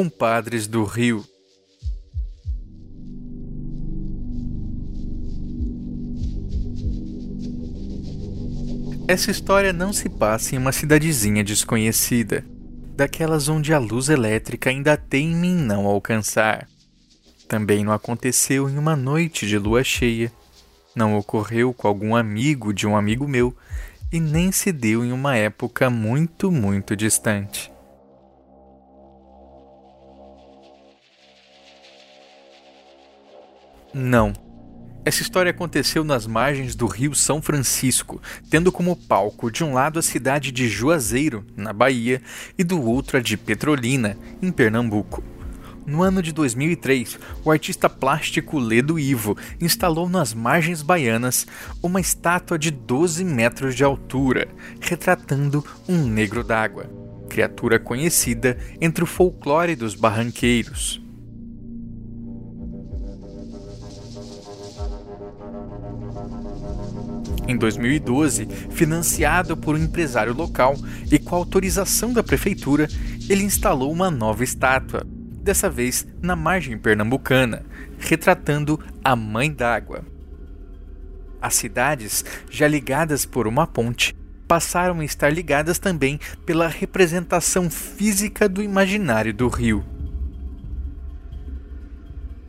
Compadres do Rio. Essa história não se passa em uma cidadezinha desconhecida, daquelas onde a luz elétrica ainda teme em não alcançar. Também não aconteceu em uma noite de lua cheia, não ocorreu com algum amigo de um amigo meu e nem se deu em uma época muito, muito distante. Não. Essa história aconteceu nas margens do Rio São Francisco, tendo como palco de um lado a cidade de Juazeiro, na Bahia, e do outro a de Petrolina, em Pernambuco. No ano de 2003, o artista plástico Ledo Ivo instalou nas margens baianas uma estátua de 12 metros de altura, retratando um negro d'água, criatura conhecida entre o folclore dos barranqueiros. Em 2012, financiado por um empresário local e com autorização da prefeitura, ele instalou uma nova estátua, dessa vez na margem pernambucana, retratando a Mãe d'Água. As cidades, já ligadas por uma ponte, passaram a estar ligadas também pela representação física do imaginário do rio.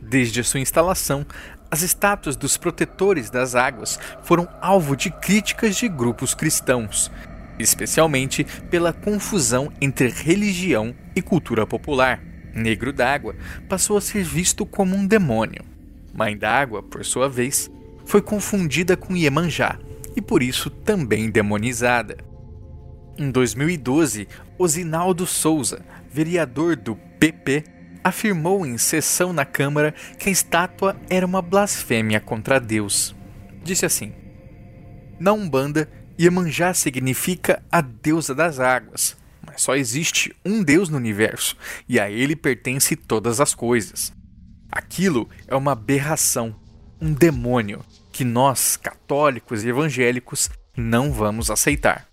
Desde sua instalação, as estátuas dos protetores das águas foram alvo de críticas de grupos cristãos, especialmente pela confusão entre religião e cultura popular. Negro d'Água passou a ser visto como um demônio. Mãe d'Água, por sua vez, foi confundida com Iemanjá e por isso também demonizada. Em 2012, Osinaldo Souza, vereador do PP, afirmou em sessão na Câmara que a estátua era uma blasfêmia contra Deus. Disse assim: Na Umbanda, Iemanjá significa a deusa das águas, mas só existe um Deus no universo e a ele pertence todas as coisas. Aquilo é uma aberração, um demônio que nós, católicos e evangélicos, não vamos aceitar.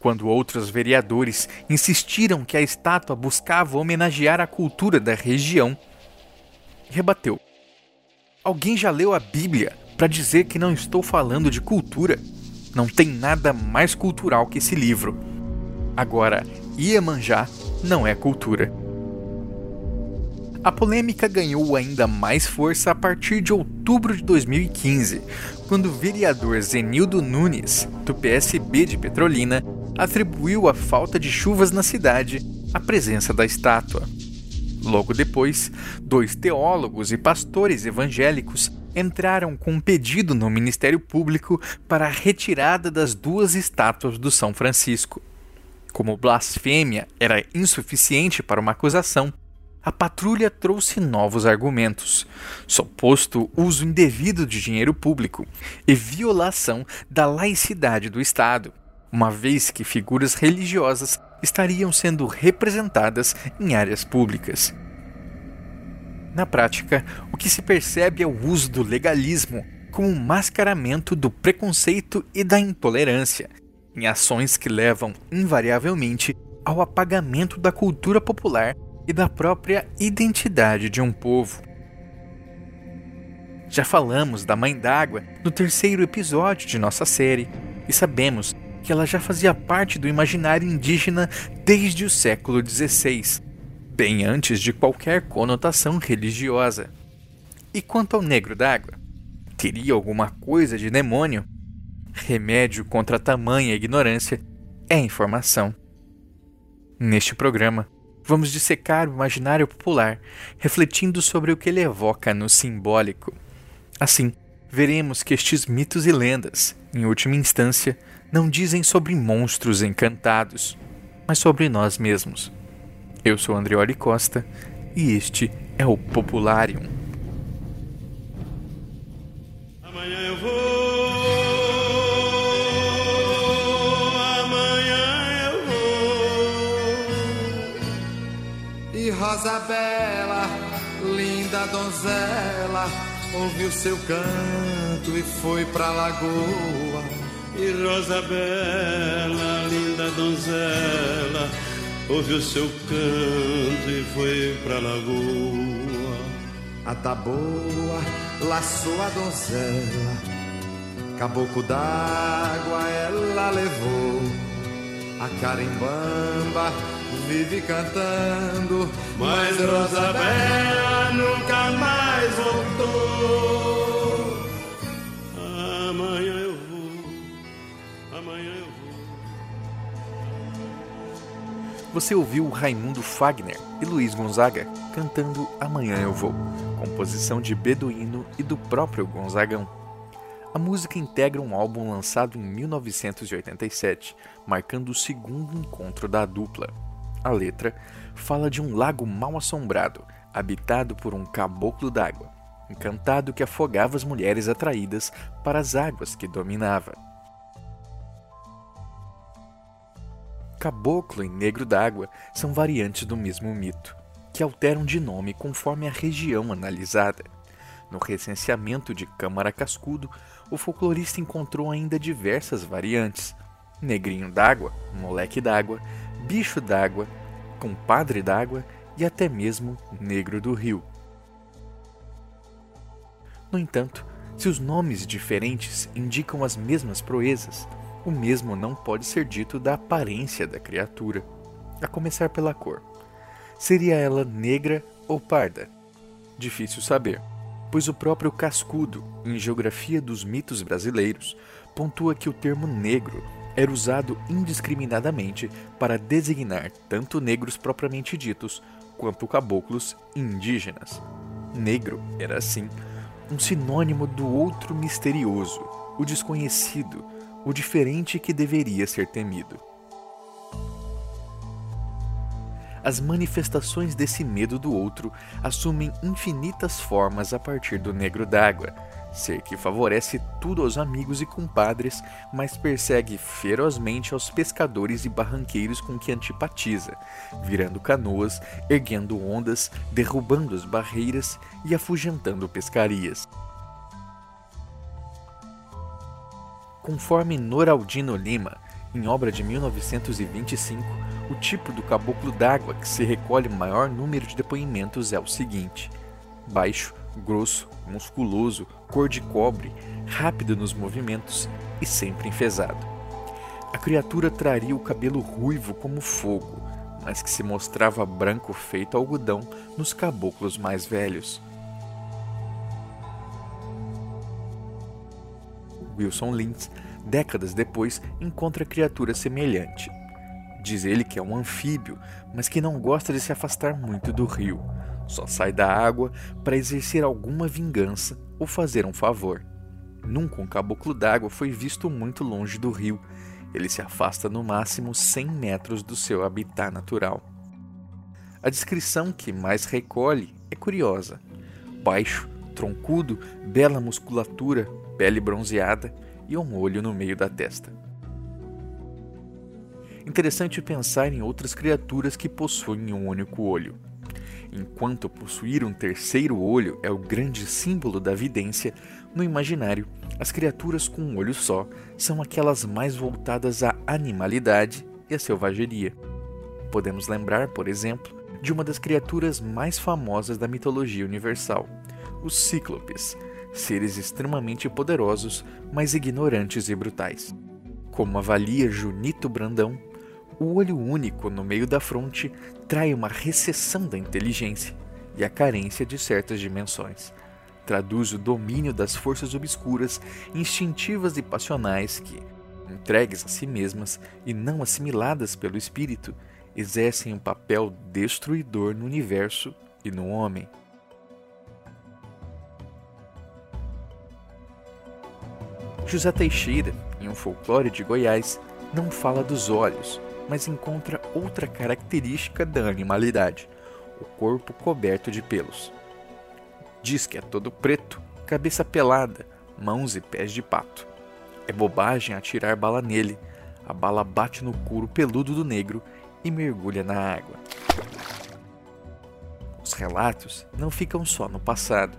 Quando outros vereadores insistiram que a estátua buscava homenagear a cultura da região, rebateu: Alguém já leu a Bíblia para dizer que não estou falando de cultura? Não tem nada mais cultural que esse livro. Agora, Iemanjá não é cultura. A polêmica ganhou ainda mais força a partir de outubro de 2015, quando o vereador Zenildo Nunes, do PSB de Petrolina, atribuiu à falta de chuvas na cidade a presença da estátua. Logo depois, dois teólogos e pastores evangélicos entraram com um pedido no Ministério Público para a retirada das duas estátuas do São Francisco. Como blasfêmia era insuficiente para uma acusação, a patrulha trouxe novos argumentos: suposto uso indevido de dinheiro público e violação da laicidade do Estado, uma vez que figuras religiosas estariam sendo representadas em áreas públicas. Na prática, o que se percebe é o uso do legalismo como um mascaramento do preconceito e da intolerância, em ações que levam invariavelmente ao apagamento da cultura popular e da própria identidade de um povo. Já falamos da Mãe d'Água no terceiro episódio de nossa série e sabemos que ela já fazia parte do imaginário indígena desde o século XVI, bem antes de qualquer conotação religiosa. E quanto ao negro d'água? Teria alguma coisa de demônio? Remédio contra tamanha ignorância é informação. Neste programa, vamos dissecar o imaginário popular, refletindo sobre o que ele evoca no simbólico. Assim, veremos que estes mitos e lendas, em última instância, não dizem sobre monstros encantados, mas sobre nós mesmos. Eu sou Andreoli Costa e este é o Popularium. Amanhã eu vou, amanhã eu vou. E Rosa Bela, linda donzela, ouviu seu canto e foi pra lagoa e Rosa Bela, linda donzela, ouviu seu canto e foi pra lagoa. A taboa laçou a donzela, caboclo d'água ela levou. A carimbamba vive cantando, mas Rosabela nunca mais voltou. Você ouviu Raimundo Fagner e Luiz Gonzaga cantando Amanhã Eu Vou, composição de Beduíno e do próprio Gonzagão. A música integra um álbum lançado em 1987, marcando o segundo encontro da dupla. A letra fala de um lago mal assombrado, habitado por um caboclo d'água, encantado que afogava as mulheres atraídas para as águas que dominava. Caboclo e negro d'água são variantes do mesmo mito, que alteram de nome conforme a região analisada. No recenseamento de Câmara Cascudo, o folclorista encontrou ainda diversas variantes: negrinho d'água, moleque d'água, bicho d'água, compadre d'água e até mesmo negro do rio. No entanto, se os nomes diferentes indicam as mesmas proezas, o mesmo não pode ser dito da aparência da criatura, a começar pela cor. Seria ela negra ou parda? Difícil saber, pois o próprio Cascudo, em Geografia dos Mitos Brasileiros, pontua que o termo negro era usado indiscriminadamente para designar tanto negros propriamente ditos quanto caboclos indígenas. Negro era, assim, um sinônimo do outro misterioso, o desconhecido, o diferente que deveria ser temido. As manifestações desse medo do outro assumem infinitas formas a partir do negro d'água, ser que favorece tudo aos amigos e compadres, mas persegue ferozmente aos pescadores e barranqueiros com que antipatiza, virando canoas, erguendo ondas, derrubando as barreiras e afugentando pescarias. Conforme Noraldino Lima, em obra de 1925, o tipo do caboclo d'água que se recolhe maior número de depoimentos é o seguinte: baixo, grosso, musculoso, cor de cobre, rápido nos movimentos e sempre enfesado. A criatura traria o cabelo ruivo como fogo, mas que se mostrava branco feito algodão nos caboclos mais velhos. Wilson Lins, décadas depois, encontra criatura semelhante. Diz ele que é um anfíbio, mas que não gosta de se afastar muito do rio. Só sai da água para exercer alguma vingança ou fazer um favor. Nunca um caboclo d'água foi visto muito longe do rio. Ele se afasta no máximo 100 metros do seu habitat natural. A descrição que mais recolhe é curiosa. Baixo, troncudo, bela musculatura, pele bronzeada e um olho no meio da testa. Interessante pensar em outras criaturas que possuem um único olho. Enquanto possuir um terceiro olho é o grande símbolo da vidência, no imaginário, as criaturas com um olho só são aquelas mais voltadas à animalidade e à selvageria. Podemos lembrar, por exemplo, de uma das criaturas mais famosas da mitologia universal, os Cíclopes, seres extremamente poderosos, mas ignorantes e brutais. Como avalia Junito Brandão, o olho único no meio da fronte trai uma recessão da inteligência e a carência de certas dimensões. Traduz o domínio das forças obscuras, instintivas e passionais que, entregues a si mesmas e não assimiladas pelo espírito, exercem um papel destruidor no universo e no homem. José Teixeira, em um folclore de Goiás, não fala dos olhos, mas encontra outra característica da animalidade: o corpo coberto de pelos. Diz que é todo preto, cabeça pelada, mãos e pés de pato. É bobagem atirar bala nele. A bala bate no couro peludo do negro e mergulha na água. Os relatos não ficam só no passado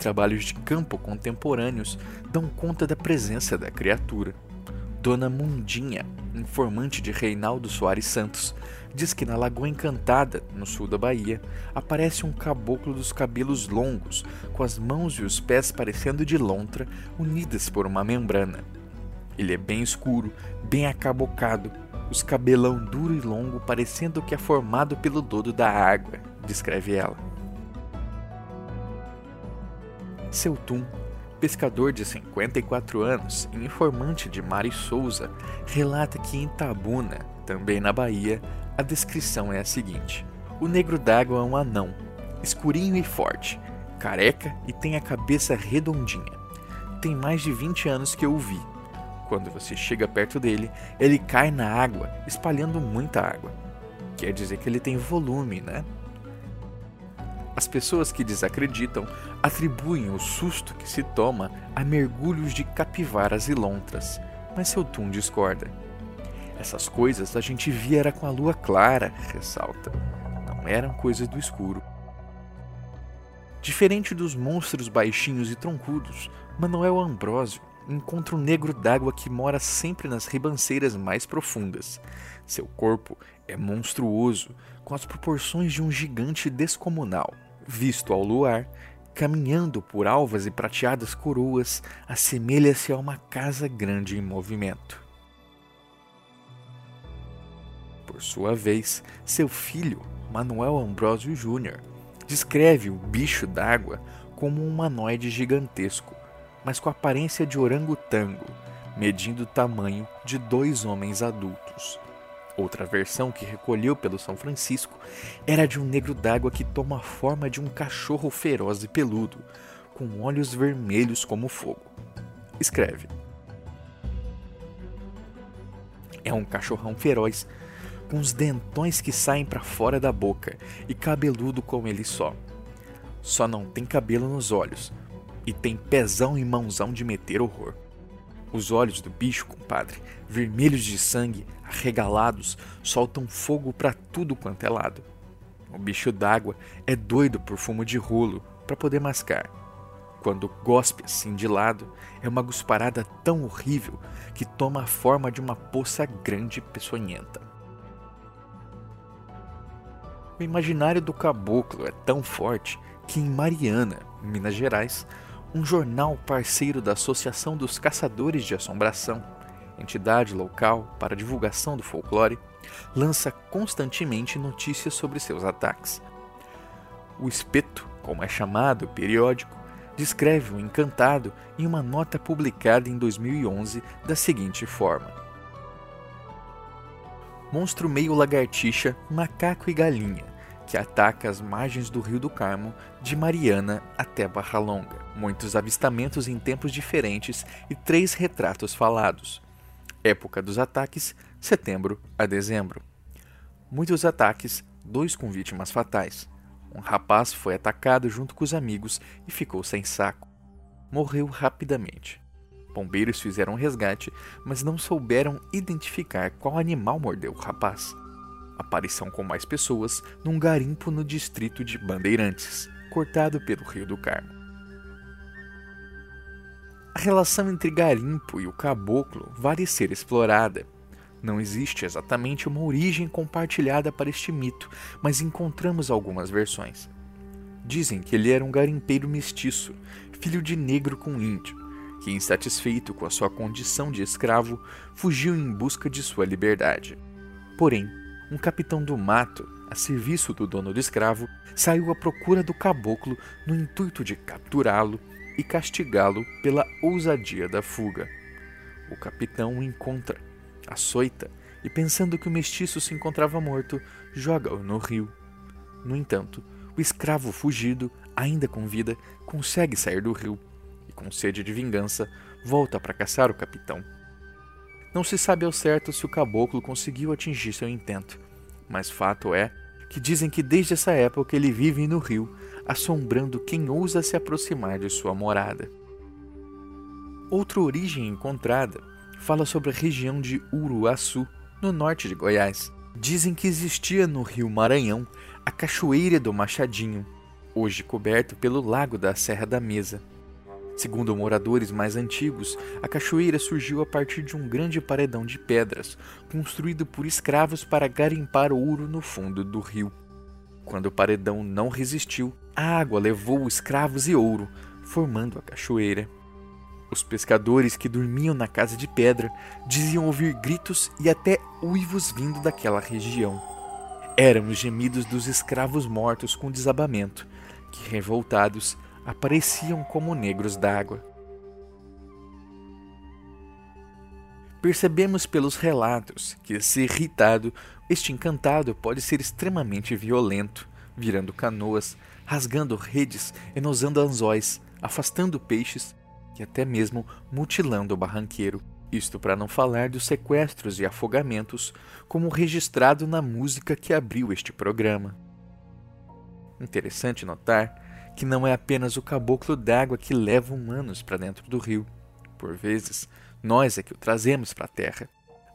trabalhos de campo contemporâneos dão conta da presença da criatura. Dona Mundinha, informante de Reinaldo Soares Santos, diz que na Lagoa Encantada, no sul da Bahia, aparece um caboclo dos cabelos longos, com as mãos e os pés parecendo de lontra, unidas por uma membrana. Ele é bem escuro, bem acabocado, os cabelão duro e longo parecendo que é formado pelo dodo da água, descreve ela. Seu Tum, pescador de 54 anos e informante de Mari Souza, relata que em Tabuna, também na Bahia, a descrição é a seguinte: O negro d'água é um anão, escurinho e forte, careca e tem a cabeça redondinha. Tem mais de 20 anos que eu o vi. Quando você chega perto dele, ele cai na água, espalhando muita água. Quer dizer que ele tem volume, né? As pessoas que desacreditam atribuem o susto que se toma a mergulhos de capivaras e lontras, mas seu Tum discorda. Essas coisas a gente via era com a lua clara, ressalta. Não eram coisas do escuro. Diferente dos monstros baixinhos e troncudos, Manuel Ambrósio encontra um negro d'água que mora sempre nas ribanceiras mais profundas. Seu corpo é monstruoso, com as proporções de um gigante descomunal. Visto ao luar, caminhando por alvas e prateadas coroas, assemelha-se a uma casa grande em movimento. Por sua vez, seu filho, Manuel Ambrosio Jr., descreve o bicho d'água como um humanoide gigantesco, mas com aparência de orangotango, medindo o tamanho de dois homens adultos. Outra versão que recolheu pelo São Francisco era de um negro d'água que toma a forma de um cachorro feroz e peludo, com olhos vermelhos como fogo. Escreve: É um cachorrão feroz, com os dentões que saem para fora da boca e cabeludo como ele só. Só não tem cabelo nos olhos e tem pezão e mãozão de meter horror. Os olhos do bicho, compadre, vermelhos de sangue, arregalados, soltam fogo para tudo quanto é lado. O bicho d'água é doido por fumo de rolo para poder mascar. Quando gospe assim de lado, é uma gusparada tão horrível que toma a forma de uma poça grande e peçonhenta. O imaginário do caboclo é tão forte que em Mariana, Minas Gerais, um jornal parceiro da Associação dos Caçadores de Assombração, entidade local para divulgação do folclore, lança constantemente notícias sobre seus ataques. O Espeto, como é chamado o periódico, descreve o encantado em uma nota publicada em 2011 da seguinte forma: Monstro meio lagartixa, macaco e galinha que ataca as margens do Rio do Carmo, de Mariana até Barra Longa. Muitos avistamentos em tempos diferentes e três retratos falados. Época dos ataques, setembro a dezembro. Muitos ataques, dois com vítimas fatais. Um rapaz foi atacado junto com os amigos e ficou sem saco. Morreu rapidamente. Bombeiros fizeram um resgate, mas não souberam identificar qual animal mordeu o rapaz aparição com mais pessoas num garimpo no distrito de Bandeirantes, cortado pelo Rio do Carmo. A relação entre garimpo e o caboclo vale ser explorada. Não existe exatamente uma origem compartilhada para este mito, mas encontramos algumas versões. Dizem que ele era um garimpeiro mestiço, filho de negro com índio, que, insatisfeito com a sua condição de escravo, fugiu em busca de sua liberdade. Porém, um capitão do mato, a serviço do dono do escravo, saiu à procura do caboclo no intuito de capturá-lo e castigá-lo pela ousadia da fuga. O capitão o encontra, açoita e, pensando que o mestiço se encontrava morto, joga-o no rio. No entanto, o escravo fugido, ainda com vida, consegue sair do rio e, com sede de vingança, volta para caçar o capitão. Não se sabe ao certo se o caboclo conseguiu atingir seu intento, mas fato é que dizem que desde essa época ele vive no rio, assombrando quem ousa se aproximar de sua morada. Outra origem encontrada fala sobre a região de Uruaçu, no norte de Goiás. Dizem que existia no rio Maranhão a Cachoeira do Machadinho, hoje coberto pelo Lago da Serra da Mesa. Segundo moradores mais antigos, a cachoeira surgiu a partir de um grande paredão de pedras, construído por escravos para garimpar ouro no fundo do rio. Quando o paredão não resistiu, a água levou escravos e ouro, formando a cachoeira. Os pescadores que dormiam na casa de pedra diziam ouvir gritos e até uivos vindo daquela região. Eram os gemidos dos escravos mortos com desabamento, que, revoltados, apareciam como negros d'água. Percebemos pelos relatos que, se irritado, este encantado pode ser extremamente violento, virando canoas, rasgando redes, enosando anzóis, afastando peixes e até mesmo mutilando o barranqueiro. Isto para não falar dos sequestros e afogamentos, como registrado na música que abriu este programa. Interessante notar que não é apenas o caboclo d'água que leva humanos para dentro do rio. Por vezes, nós é que o trazemos para a terra.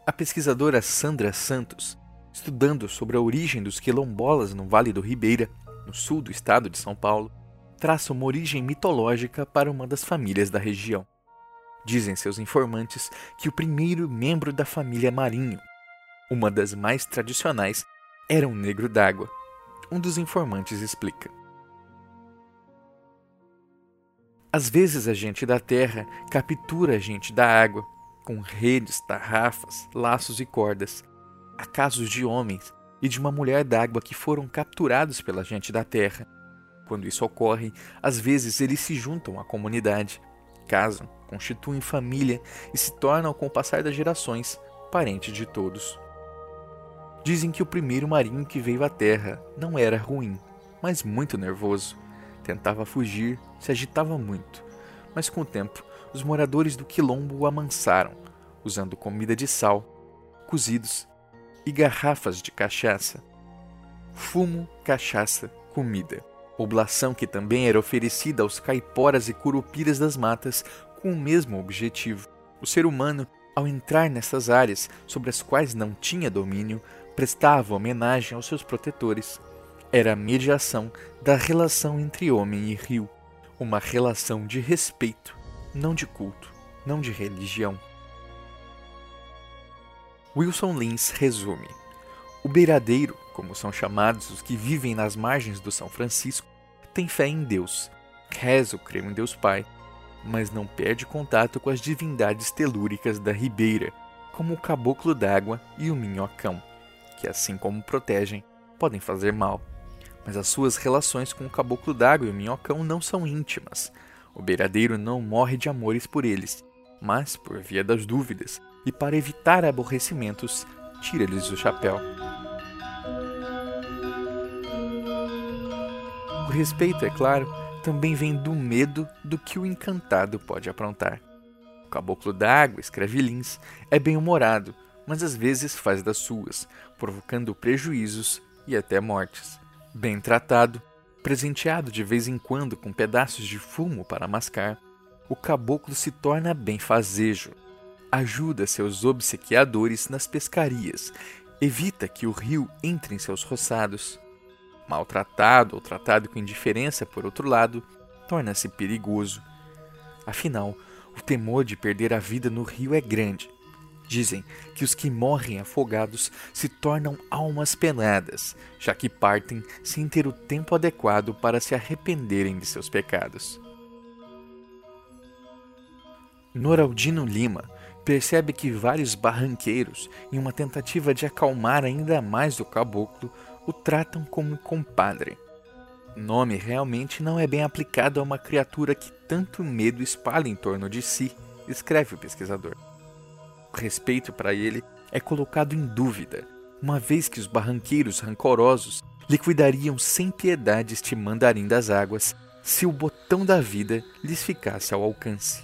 A pesquisadora Sandra Santos, estudando sobre a origem dos quilombolas no Vale do Ribeira, no sul do estado de São Paulo, traça uma origem mitológica para uma das famílias da região. Dizem seus informantes que o primeiro membro da família Marinho, uma das mais tradicionais, era um negro d'água. Um dos informantes explica. Às vezes a gente da terra captura a gente da água, com redes, tarrafas, laços e cordas. Há casos de homens e de uma mulher d'água que foram capturados pela gente da terra. Quando isso ocorre, às vezes eles se juntam à comunidade, casam, constituem família e se tornam, com o passar das gerações, parentes de todos. Dizem que o primeiro marinho que veio à terra não era ruim, mas muito nervoso Tentava fugir, se agitava muito, mas com o tempo os moradores do quilombo o amansaram, usando comida de sal, cozidos e garrafas de cachaça. Fumo, cachaça, comida. Oblação que também era oferecida aos caiporas e curupiras das matas com o mesmo objetivo. O ser humano, ao entrar nessas áreas sobre as quais não tinha domínio, prestava homenagem aos seus protetores era a mediação da relação entre homem e rio, uma relação de respeito, não de culto, não de religião. Wilson Lins resume: O beiradeiro, como são chamados os que vivem nas margens do São Francisco, tem fé em Deus, reza o creme em Deus Pai, mas não perde contato com as divindades telúricas da ribeira, como o caboclo d'água e o minhocão, que, assim como protegem, podem fazer mal mas as suas relações com o caboclo d'água e o minhocão não são íntimas. O beiradeiro não morre de amores por eles, mas por via das dúvidas, e para evitar aborrecimentos, tira-lhes o chapéu. O respeito, é claro, também vem do medo do que o encantado pode aprontar. O caboclo d'água, escreve Lins, é bem-humorado, mas às vezes faz das suas, provocando prejuízos e até mortes. Bem tratado, presenteado de vez em quando com pedaços de fumo para mascar, o caboclo se torna benfazejo. Ajuda seus obsequiadores nas pescarias, evita que o rio entre em seus roçados. Maltratado ou tratado com indiferença, por outro lado, torna-se perigoso. Afinal, o temor de perder a vida no rio é grande Dizem que os que morrem afogados se tornam almas penadas, já que partem sem ter o tempo adequado para se arrependerem de seus pecados. Noraldino Lima percebe que vários barranqueiros, em uma tentativa de acalmar ainda mais o caboclo, o tratam como compadre. Nome realmente não é bem aplicado a uma criatura que tanto medo espalha em torno de si, escreve o pesquisador respeito para ele é colocado em dúvida, uma vez que os barranqueiros rancorosos liquidariam sem piedade este mandarim das águas se o botão da vida lhes ficasse ao alcance.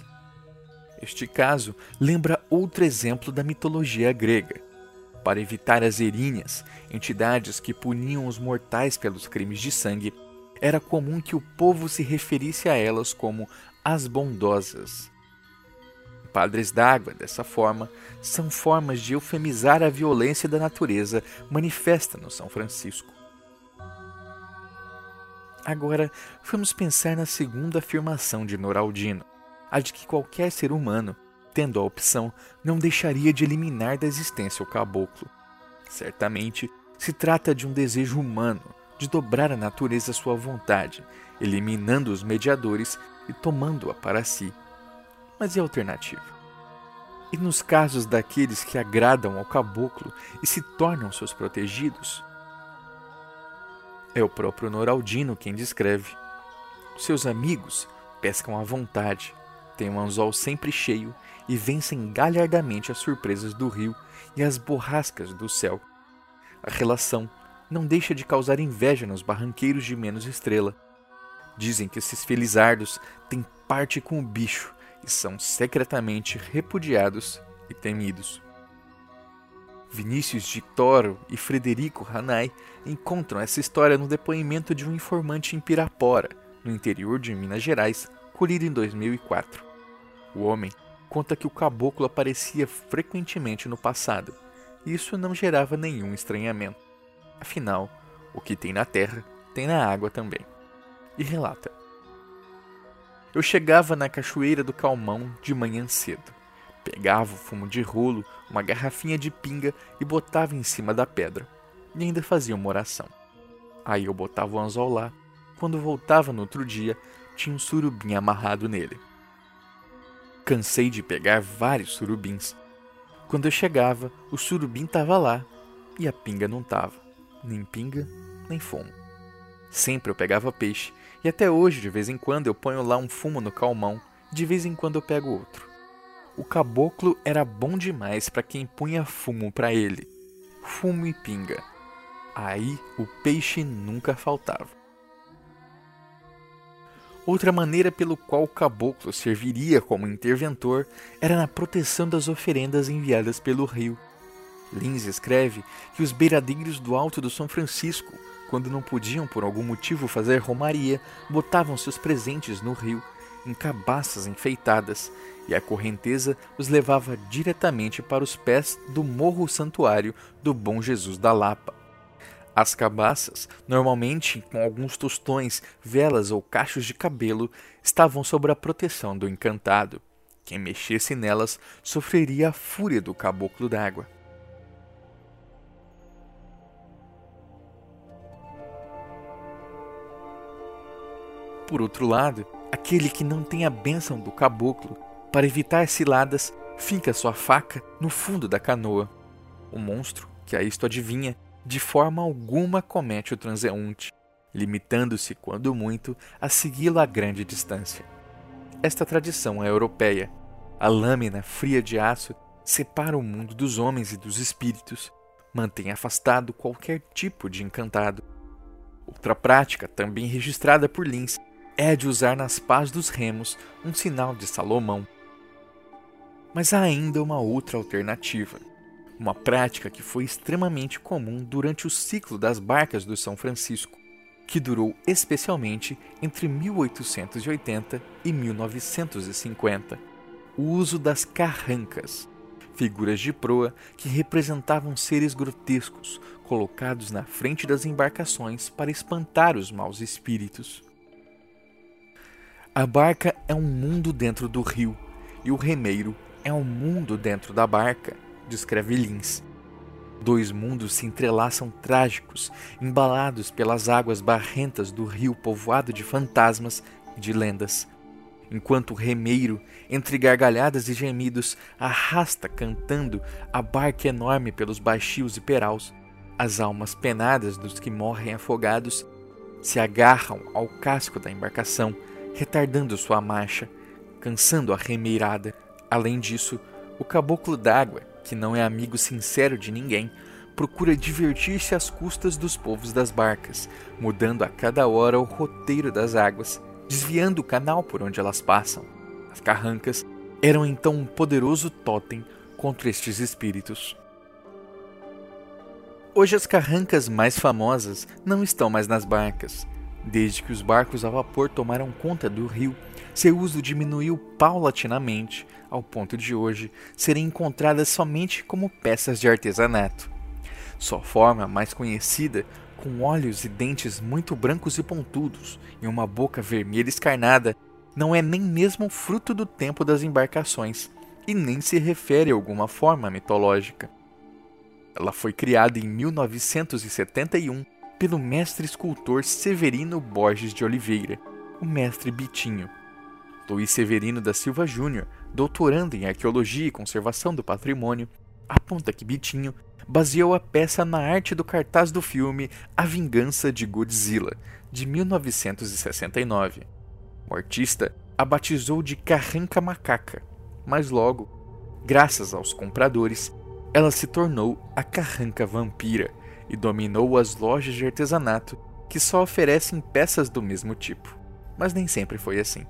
Este caso lembra outro exemplo da mitologia grega. Para evitar as erinhas, entidades que puniam os mortais pelos crimes de sangue, era comum que o povo se referisse a elas como as bondosas. Padres d'água, dessa forma, são formas de eufemizar a violência da natureza manifesta no São Francisco. Agora, vamos pensar na segunda afirmação de Noraldino. a de que qualquer ser humano, tendo a opção, não deixaria de eliminar da existência o caboclo. Certamente se trata de um desejo humano de dobrar a natureza à sua vontade, eliminando os mediadores e tomando-a para si. Mas e a alternativa? E nos casos daqueles que agradam ao caboclo e se tornam seus protegidos? É o próprio Noraldino quem descreve. Seus amigos pescam à vontade, têm um anzol sempre cheio e vencem galhardamente as surpresas do rio e as borrascas do céu. A relação não deixa de causar inveja nos barranqueiros de menos estrela. Dizem que esses felizardos têm parte com o bicho e são secretamente repudiados e temidos. Vinícius de Toro e Frederico Hanai encontram essa história no depoimento de um informante em Pirapora, no interior de Minas Gerais, colhido em 2004. O homem conta que o caboclo aparecia frequentemente no passado, e isso não gerava nenhum estranhamento. Afinal, o que tem na terra tem na água também. E relata: eu chegava na cachoeira do Calmão de manhã cedo. Pegava o fumo de rolo, uma garrafinha de pinga e botava em cima da pedra. E ainda fazia uma oração. Aí eu botava o anzol lá. Quando voltava no outro dia, tinha um surubim amarrado nele. Cansei de pegar vários surubins. Quando eu chegava, o surubim estava lá e a pinga não estava. Nem pinga, nem fumo. Sempre eu pegava peixe e até hoje, de vez em quando, eu ponho lá um fumo no calmão, de vez em quando eu pego outro. O caboclo era bom demais para quem punha fumo para ele. Fumo e pinga. Aí o peixe nunca faltava. Outra maneira pelo qual o caboclo serviria como interventor era na proteção das oferendas enviadas pelo rio. Lins escreve que os beiradeiros do Alto do São Francisco quando não podiam por algum motivo fazer romaria, botavam seus presentes no rio, em cabaças enfeitadas, e a correnteza os levava diretamente para os pés do morro santuário do Bom Jesus da Lapa. As cabaças, normalmente com alguns tostões, velas ou cachos de cabelo, estavam sob a proteção do encantado. Quem mexesse nelas sofreria a fúria do caboclo d'água. Por outro lado, aquele que não tem a bênção do caboclo, para evitar ciladas, finca sua faca no fundo da canoa. O monstro, que a isto adivinha, de forma alguma comete o transeunte, limitando-se, quando muito, a segui-lo a grande distância. Esta tradição é europeia. A lâmina fria de aço separa o mundo dos homens e dos espíritos, mantém afastado qualquer tipo de encantado. Outra prática, também registrada por Lins, é de usar nas pás dos remos um sinal de Salomão. Mas há ainda uma outra alternativa, uma prática que foi extremamente comum durante o ciclo das barcas do São Francisco, que durou especialmente entre 1880 e 1950, o uso das carrancas, figuras de proa que representavam seres grotescos colocados na frente das embarcações para espantar os maus espíritos. A barca é um mundo dentro do rio e o remeiro é um mundo dentro da barca, descreve Lins. Dois mundos se entrelaçam trágicos, embalados pelas águas barrentas do rio povoado de fantasmas e de lendas. Enquanto o remeiro, entre gargalhadas e gemidos, arrasta cantando a barca enorme pelos baixios e peraus, as almas penadas dos que morrem afogados se agarram ao casco da embarcação retardando sua marcha, cansando a remeirada. Além disso, o caboclo d'água, que não é amigo sincero de ninguém, procura divertir-se às custas dos povos das barcas, mudando a cada hora o roteiro das águas, desviando o canal por onde elas passam. As carrancas eram então um poderoso totem contra estes espíritos. Hoje as carrancas mais famosas não estão mais nas barcas, Desde que os barcos a vapor tomaram conta do rio, seu uso diminuiu paulatinamente, ao ponto de hoje serem encontradas somente como peças de artesanato. Sua forma mais conhecida, com olhos e dentes muito brancos e pontudos e uma boca vermelha escarnada, não é nem mesmo fruto do tempo das embarcações e nem se refere a alguma forma mitológica. Ela foi criada em 1971 pelo mestre escultor Severino Borges de Oliveira, o mestre Bitinho. Luiz Severino da Silva Júnior, doutorando em Arqueologia e Conservação do Patrimônio, aponta que Bitinho baseou a peça na arte do cartaz do filme A Vingança de Godzilla, de 1969. O artista a batizou de Carranca Macaca, mas logo, graças aos compradores, ela se tornou a Carranca Vampira e dominou as lojas de artesanato que só oferecem peças do mesmo tipo. Mas nem sempre foi assim.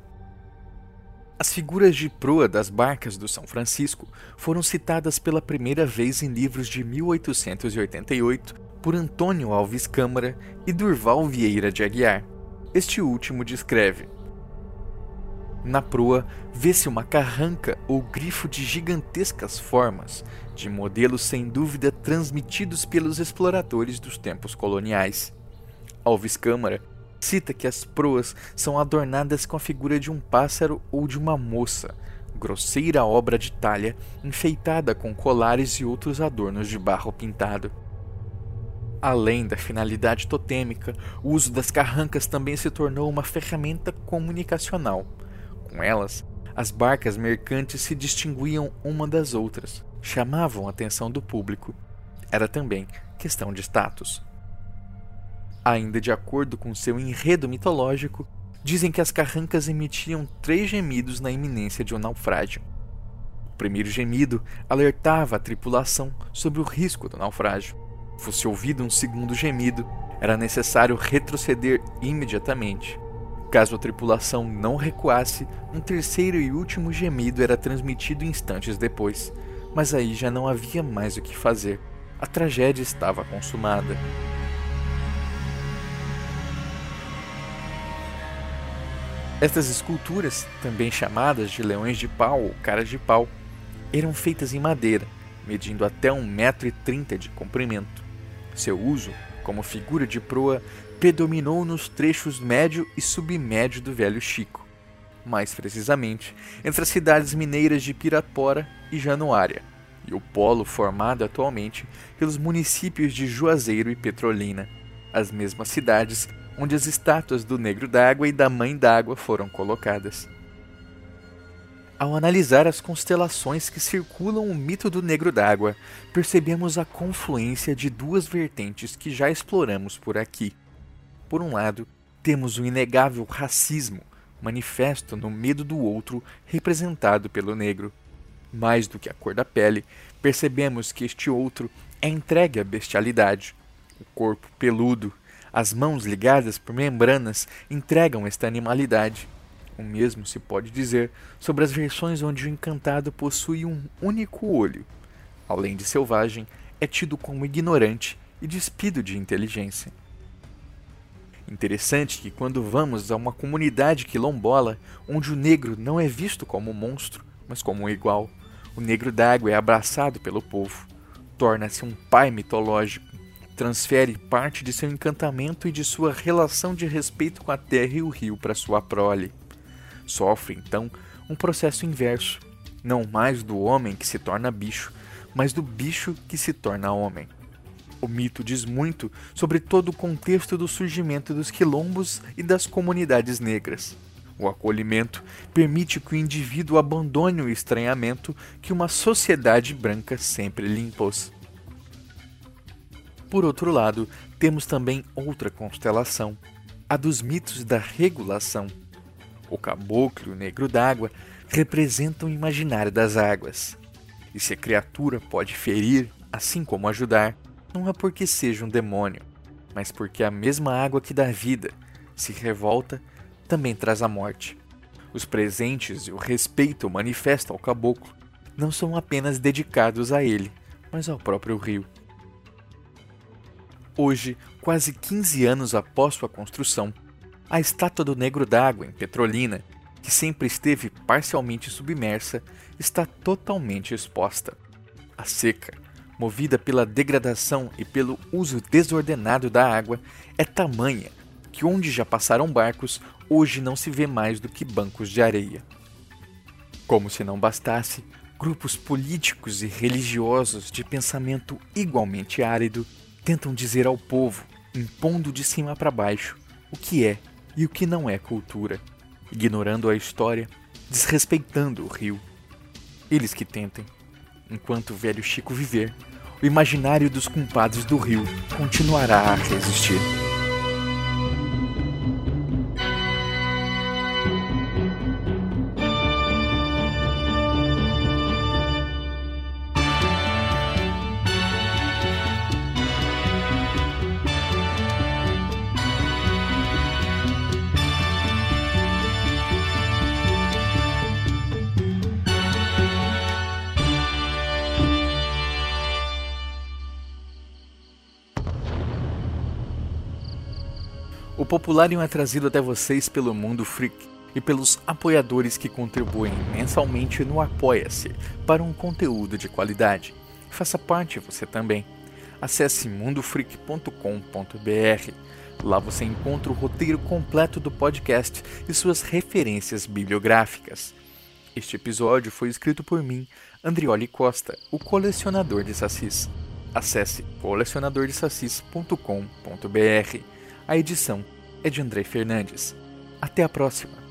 As figuras de proa das barcas do São Francisco foram citadas pela primeira vez em livros de 1888 por Antônio Alves Câmara e Durval Vieira de Aguiar. Este último descreve: Na proa vê-se uma carranca ou grifo de gigantescas formas, de modelos sem dúvida transmitidos pelos exploradores dos tempos coloniais. Alves Câmara cita que as proas são adornadas com a figura de um pássaro ou de uma moça, grosseira obra de talha, enfeitada com colares e outros adornos de barro pintado. Além da finalidade totêmica, o uso das carrancas também se tornou uma ferramenta comunicacional. Com elas, as barcas mercantes se distinguiam uma das outras, chamavam a atenção do público. Era também questão de status. Ainda de acordo com seu enredo mitológico, dizem que as carrancas emitiam três gemidos na iminência de um naufrágio. O primeiro gemido alertava a tripulação sobre o risco do naufrágio. Fosse ouvido um segundo gemido, era necessário retroceder imediatamente. Caso a tripulação não recuasse, um terceiro e último gemido era transmitido instantes depois, mas aí já não havia mais o que fazer. A tragédia estava consumada. Estas esculturas, também chamadas de leões de pau ou caras de pau, eram feitas em madeira, medindo até 1,30m de comprimento. Seu uso, como figura de proa, predominou nos trechos médio e submédio do Velho Chico, mais precisamente entre as cidades mineiras de Pirapora e Januária, e o polo formado atualmente pelos municípios de Juazeiro e Petrolina, as mesmas cidades onde as estátuas do Negro d'Água e da Mãe d'Água foram colocadas. Ao analisar as constelações que circulam o mito do Negro d'Água, percebemos a confluência de duas vertentes que já exploramos por aqui. Por um lado, temos o inegável racismo, manifesto no medo do outro representado pelo negro. Mais do que a cor da pele, percebemos que este outro é entregue à bestialidade. O corpo peludo, as mãos ligadas por membranas entregam esta animalidade. O mesmo se pode dizer sobre as versões onde o encantado possui um único olho. Além de selvagem, é tido como ignorante e despido de inteligência. Interessante que quando vamos a uma comunidade quilombola, onde o negro não é visto como um monstro, mas como um igual, o negro d'água é abraçado pelo povo, torna-se um pai mitológico, transfere parte de seu encantamento e de sua relação de respeito com a terra e o rio para sua prole. Sofre, então, um processo inverso, não mais do homem que se torna bicho, mas do bicho que se torna homem. O mito diz muito sobre todo o contexto do surgimento dos quilombos e das comunidades negras. O acolhimento permite que o indivíduo abandone o estranhamento que uma sociedade branca sempre lhe impôs. Por outro lado, temos também outra constelação, a dos mitos da regulação. O caboclo e o negro d'água representam o imaginário das águas. E se a criatura pode ferir, assim como ajudar, não é porque seja um demônio, mas porque a mesma água que dá vida, se revolta, também traz a morte. Os presentes e o respeito manifesto ao caboclo não são apenas dedicados a ele, mas ao próprio rio. Hoje, quase 15 anos após sua construção, a estátua do Negro d'Água, em Petrolina, que sempre esteve parcialmente submersa, está totalmente exposta. A seca, movida pela degradação e pelo uso desordenado da água, é tamanha que onde já passaram barcos, hoje não se vê mais do que bancos de areia. Como se não bastasse, grupos políticos e religiosos de pensamento igualmente árido tentam dizer ao povo, impondo de cima para baixo, o que é e o que não é cultura, ignorando a história, desrespeitando o rio. Eles que tentem. Enquanto o velho Chico viver, o imaginário dos compadres do rio continuará a resistir. Popularium é trazido até vocês pelo Mundo Freak e pelos apoiadores que contribuem mensalmente no Apoia-se para um conteúdo de qualidade. Faça parte você também. Acesse mundofreak.com.br. Lá você encontra o roteiro completo do podcast e suas referências bibliográficas. Este episódio foi escrito por mim, Andrioli Costa, o colecionador de sacis. Acesse colecionadordesacis.com.br. A edição é de André Fernandes. Até a próxima!